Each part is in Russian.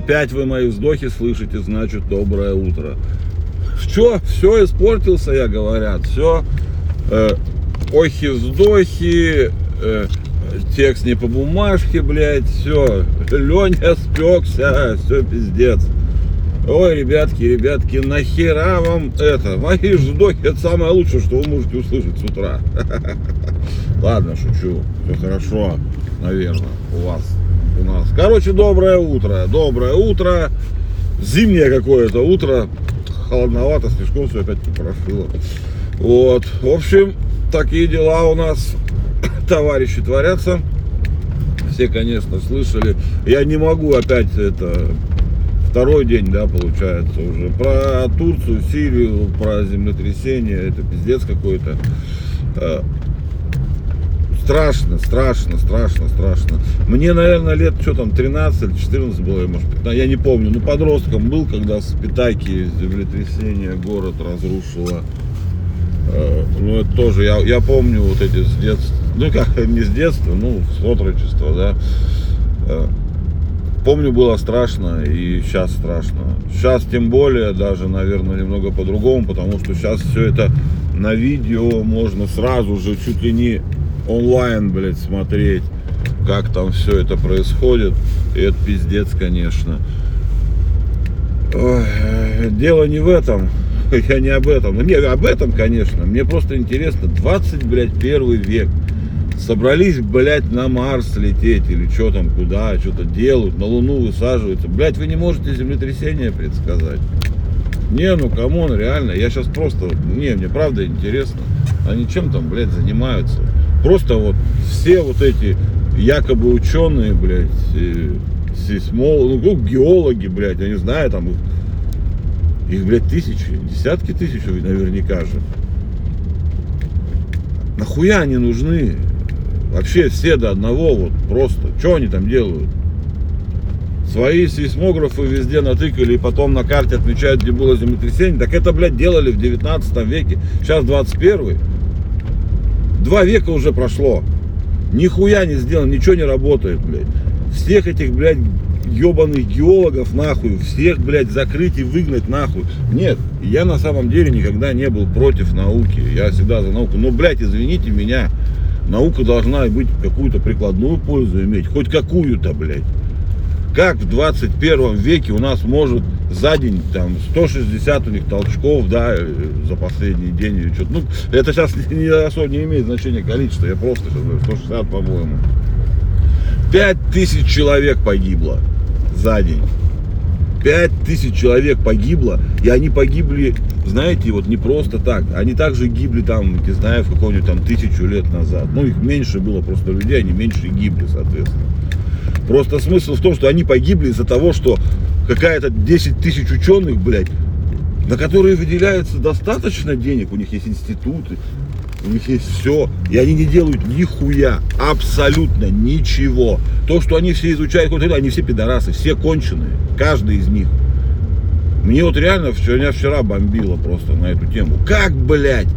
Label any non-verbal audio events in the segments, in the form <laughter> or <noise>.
Опять вы мои вздохи слышите, значит доброе утро. Что? Все испортился, я говорят. Все. Э, охи-вздохи. Э, текст не по бумажке, блядь. Все. Леня спекся. Все пиздец. Ой, ребятки, ребятки, нахера вам это? Мои вздохи это самое лучшее, что вы можете услышать с утра. <laughs> Ладно, шучу. Все хорошо, наверное, у вас, у нас. Короче, доброе утро. Доброе утро. Зимнее какое-то утро. Холодновато, слишком все опять попрошило. Вот. В общем, такие дела у нас, <coughs> товарищи, творятся. Все, конечно, слышали. Я не могу опять это второй день, да, получается уже. Про Турцию, Сирию, про землетрясение, это пиздец какой-то. Страшно, страшно, страшно, страшно. Мне, наверное, лет, что там, 13 или 14 было, может, 15, я не помню. Ну, подростком был, когда с Питаки землетрясение город разрушило. Э, ну, это тоже, я, я помню вот эти с детства, ну, как, не с детства, ну, с отрочества, да э, Помню, было страшно, и сейчас страшно. Сейчас тем более, даже, наверное, немного по-другому, потому что сейчас все это на видео можно сразу же, чуть ли не онлайн, блядь, смотреть, как там все это происходит. И это пиздец, конечно. Ой, дело не в этом. <laughs> Я не об этом. Не об этом, конечно. Мне просто интересно. 20, блядь, первый век собрались, блядь, на Марс лететь или что там, куда, что-то делают, на Луну высаживаются. Блядь, вы не можете землетрясение предсказать. Не, ну come on, реально, я сейчас просто, не, мне правда интересно. Они чем там, блядь, занимаются? Просто вот все вот эти якобы ученые, блядь, сейсмологи, ну, геологи, блядь, я не знаю, там их, их, блядь, тысячи, десятки тысяч наверняка же. Нахуя они нужны? Вообще все до одного, вот просто. Что они там делают? Свои сейсмографы везде натыкали и потом на карте отмечают, где было землетрясение. Так это, блядь, делали в 19 веке. Сейчас 21 Два века уже прошло. Нихуя не сделано, ничего не работает, блядь. Всех этих, блядь, ебаных геологов нахуй, всех, блядь, закрыть и выгнать нахуй. Нет, я на самом деле никогда не был против науки. Я всегда за науку. Но, блядь, извините меня, Наука должна быть какую-то прикладную пользу иметь, хоть какую-то, блядь. Как в 21 веке у нас может за день там 160 у них толчков, да, э, за последний день или что-то. Ну, это сейчас <laughs> не, особо не имеет значения количество, я просто сейчас говорю, 160, по-моему. 5000 человек погибло за день. 5 тысяч человек погибло, и они погибли, знаете, вот не просто так. Они также гибли там, не знаю, в каком-нибудь там тысячу лет назад. Ну, их меньше было просто людей, они меньше гибли, соответственно. Просто смысл в том, что они погибли из-за того, что какая-то 10 тысяч ученых, блядь, на которые выделяется достаточно денег, у них есть институты, у них есть все, и они не делают нихуя, абсолютно ничего. То, что они все изучают, они все пидорасы, все конченые, каждый из них. Мне вот реально, меня вчера бомбило просто на эту тему. Как, блядь,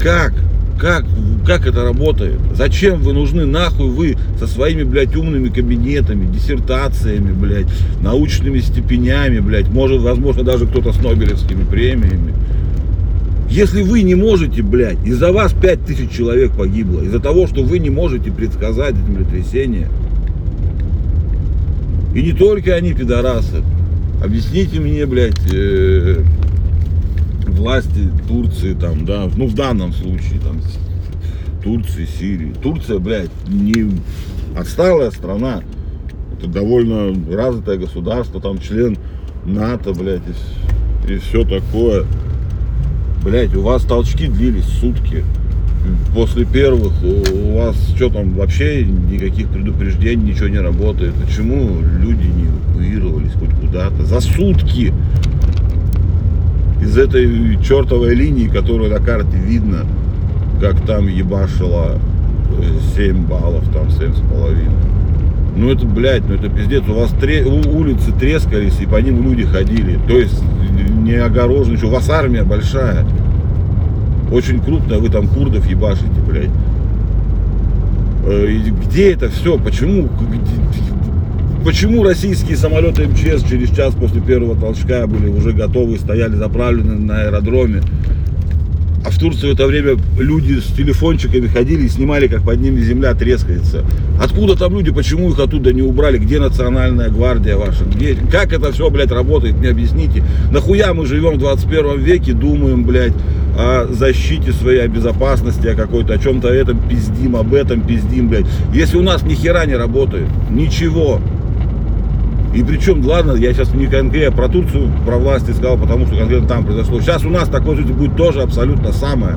как, как, как это работает? Зачем вы нужны нахуй вы со своими, блядь, умными кабинетами, диссертациями, блядь, научными степенями, блядь, может, возможно, даже кто-то с Нобелевскими премиями. Если вы не можете, блядь, из-за вас 5000 человек погибло, из-за того, что вы не можете предсказать землетрясение, и не только они пидорасы, объясните мне, блядь, э, власти Турции, там, да, ну в данном случае, там, Турции, Сирии. Турция, блядь, не отсталая страна, это довольно развитое государство, там член НАТО, блядь, и, и все такое. Блять, у вас толчки длились сутки. После первых у вас что там вообще никаких предупреждений, ничего не работает. Почему люди не эвакуировались хоть куда-то? За сутки из этой чертовой линии, которую на карте видно, как там ебашило 7 баллов, там 7,5. Ну это, блядь, ну это пиздец. У вас тре... улицы трескались, и по ним люди ходили. То есть не огорожено еще. У вас армия большая. Очень крупная, вы там курдов ебашите, блядь. Э, где это все? Почему? Почему российские самолеты МЧС через час после первого толчка были уже готовы, стояли заправлены на аэродроме? А в Турции в это время люди с телефончиками ходили и снимали, как под ними земля трескается. Откуда там люди, почему их оттуда не убрали? Где национальная гвардия ваша? Где, как это все, блядь, работает? Мне объясните. Нахуя мы живем в 21 веке, думаем, блядь, о защите своей, о безопасности, о какой-то, о чем-то этом пиздим, об этом пиздим, блядь. Если у нас ни хера не работает, ничего, и причем, ладно, я сейчас не конкретно про Турцию, про власти сказал, потому что конкретно там произошло. Сейчас у нас такой жизнь будет тоже абсолютно самое.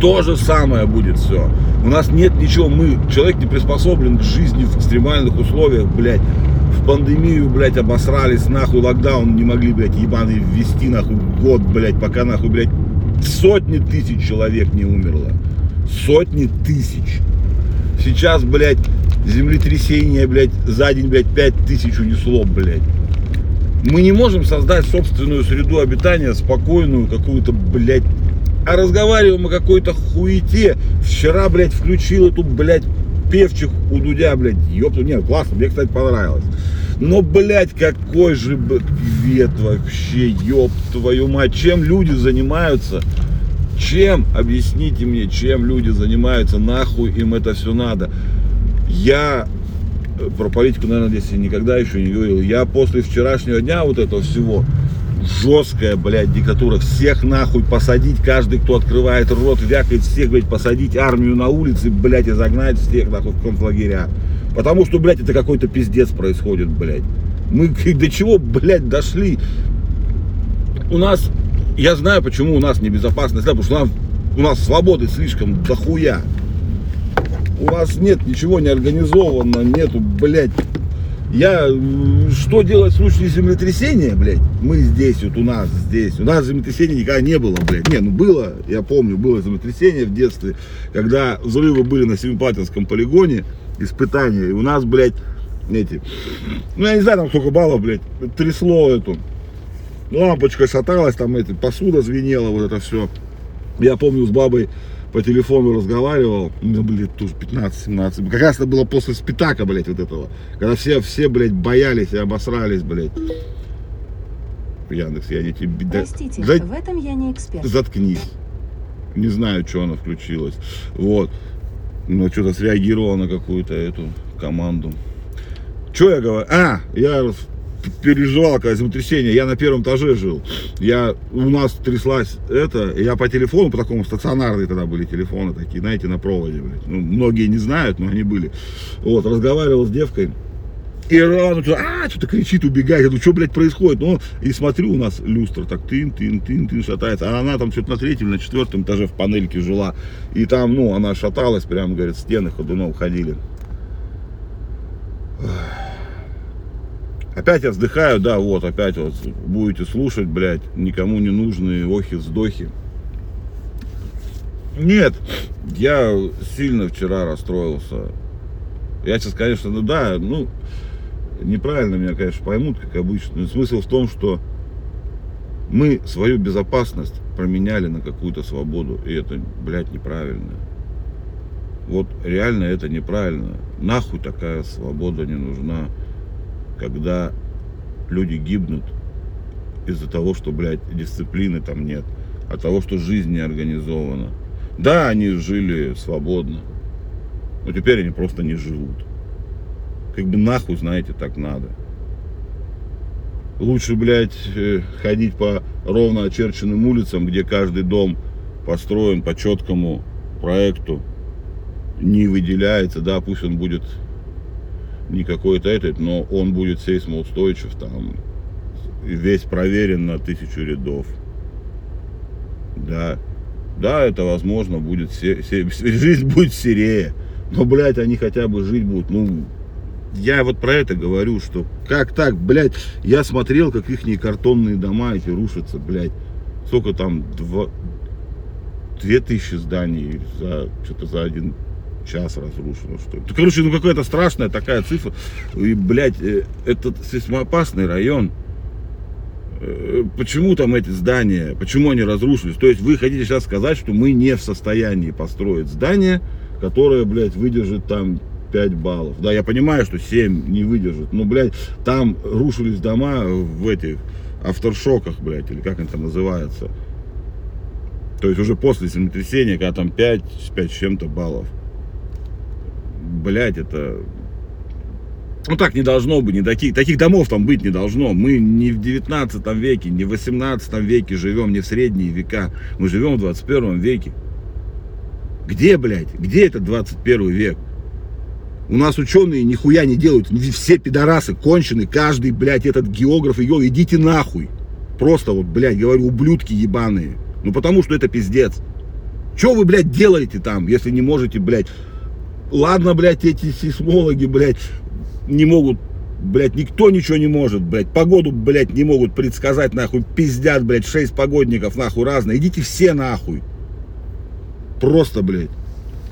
То же самое будет все. У нас нет ничего, мы, человек не приспособлен к жизни в экстремальных условиях, блядь. В пандемию, блядь, обосрались, нахуй, локдаун не могли, блядь, ебаный ввести, нахуй, год, блядь, пока, нахуй, блядь, сотни тысяч человек не умерло. Сотни тысяч. Сейчас, блядь, землетрясение, блядь, за день, блядь, 5 тысяч унесло, блядь. Мы не можем создать собственную среду обитания, спокойную какую-то, блядь. А разговариваем о какой-то хуете. Вчера, блядь, включил эту, блядь, певчих у Дудя, блядь. Ёпту, нет, классно, мне, кстати, понравилось. Но, блядь, какой же вет вообще, ёб твою мать. Чем люди занимаются? Чем? Объясните мне, чем люди занимаются, нахуй им это все надо. Я э, про политику, наверное, здесь никогда еще не говорил. Я после вчерашнего дня вот этого всего, жесткая, блядь, диктатура. Всех нахуй посадить, каждый, кто открывает рот, вякает, всех, блядь, посадить армию на улице, блядь, и загнать всех нахуй в концлагеря. Потому что, блядь, это какой-то пиздец происходит, блядь. Мы <laughs> до чего, блядь, дошли? У нас, я знаю, почему у нас небезопасно, потому что у нас, у нас свободы слишком дохуя у вас нет ничего не организовано, нету, блядь. Я, что делать в случае землетрясения, блядь? Мы здесь, вот у нас здесь. У нас землетрясения никогда не было, блядь. Не, ну было, я помню, было землетрясение в детстве, когда взрывы были на Семипалатинском полигоне, испытания. И у нас, блядь, эти, ну я не знаю, там сколько баллов, блядь, трясло эту. Лампочка шаталась, там эти, посуда звенела, вот это все. Я помню с бабой по телефону разговаривал, мне были тоже 15-17, как раз это было после Спитака, блядь, вот этого, когда все, все, блядь, боялись и обосрались, блядь. Яндекс, я не тебе... Простите, да... в этом я не эксперт. Заткнись. Не знаю, что она включилась. Вот. Но что-то среагировала на какую-то эту команду. Что я говорю? А, я переживал, когда землетрясение, я на первом этаже жил, я, у нас тряслась это, я по телефону, по такому стационарные тогда были телефоны такие, знаете, на проводе, блядь. Ну, многие не знают, но они были. Вот, разговаривал с девкой, и рано а, что-то кричит, убегает. Думаю, что, блядь, происходит? Ну, и смотрю, у нас люстра так тын, тын, тын, тын шатается. А она там что-то на третьем, на четвертом этаже в панельке жила. И там, ну, она шаталась, прям, говорит, стены ходуном ходили. Опять я вздыхаю, да, вот, опять вот будете слушать, блядь, никому не нужные охи-вздохи. Нет, я сильно вчера расстроился. Я сейчас, конечно, ну да, ну, неправильно меня, конечно, поймут, как обычно. Но смысл в том, что мы свою безопасность променяли на какую-то свободу, и это, блядь, неправильно. Вот реально это неправильно. Нахуй такая свобода не нужна когда люди гибнут из-за того, что, блядь, дисциплины там нет, от того, что жизнь не организована. Да, они жили свободно, но теперь они просто не живут. Как бы нахуй, знаете, так надо. Лучше, блядь, э, ходить по ровно очерченным улицам, где каждый дом построен по четкому проекту, не выделяется, да, пусть он будет не какой-то этот, но он будет сейсмоустойчив, там, весь проверен на тысячу рядов. Да, да, это возможно будет, се, се, <laughs> жизнь будет серее, но, блядь, они хотя бы жить будут, ну, я вот про это говорю, что как так, блядь, я смотрел, как их картонные дома эти рушатся, блядь, сколько там, два, две тысячи зданий за, что-то за один час разрушено, что ли. Короче, ну какая-то страшная такая цифра. И, блядь, э, этот сейсмоопасный район, э, почему там эти здания, почему они разрушились? То есть вы хотите сейчас сказать, что мы не в состоянии построить здание, которое, блядь, выдержит там 5 баллов. Да, я понимаю, что 7 не выдержит. Но, блядь, там рушились дома в этих авторшоках, блядь, или как они там называются. То есть уже после землетрясения, когда там 5, 5 с чем-то баллов. Блядь, это... Ну так не должно быть, не таких, таких домов там быть не должно. Мы не в 19 веке, не в 18 веке живем, не в средние века. Мы живем в 21 веке. Где, блядь, где этот 21 век? У нас ученые нихуя не делают. Все пидорасы кончены. Каждый, блядь, этот географ и геолог. Идите нахуй. Просто вот, блядь, говорю, ублюдки ебаные. Ну потому что это пиздец. Что вы, блядь, делаете там, если не можете, блядь? Ладно, блядь, эти сейсмологи, блядь, не могут, блядь, никто ничего не может, блядь. Погоду, блядь, не могут предсказать, нахуй. Пиздят, блядь, шесть погодников, нахуй, разные. Идите все нахуй. Просто, блядь,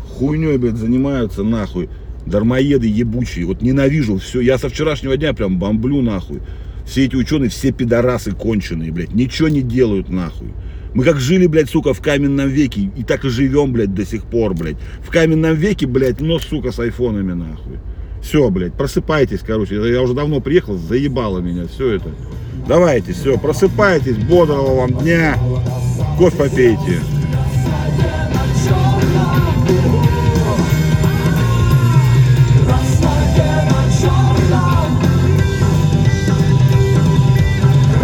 хуйней, блядь, занимаются, нахуй. Дармоеды ебучие. Вот ненавижу все. Я со вчерашнего дня прям бомблю, нахуй. Все эти ученые, все пидорасы конченые, блядь. Ничего не делают, нахуй. Мы как жили, блядь, сука, в каменном веке, и так и живем, блядь, до сих пор, блядь. В каменном веке, блядь, но, сука, с айфонами, нахуй. Все, блядь, просыпайтесь, короче. Я уже давно приехал, заебало меня все это. Давайте, все, просыпайтесь, бодрого вам дня. Кофе попейте.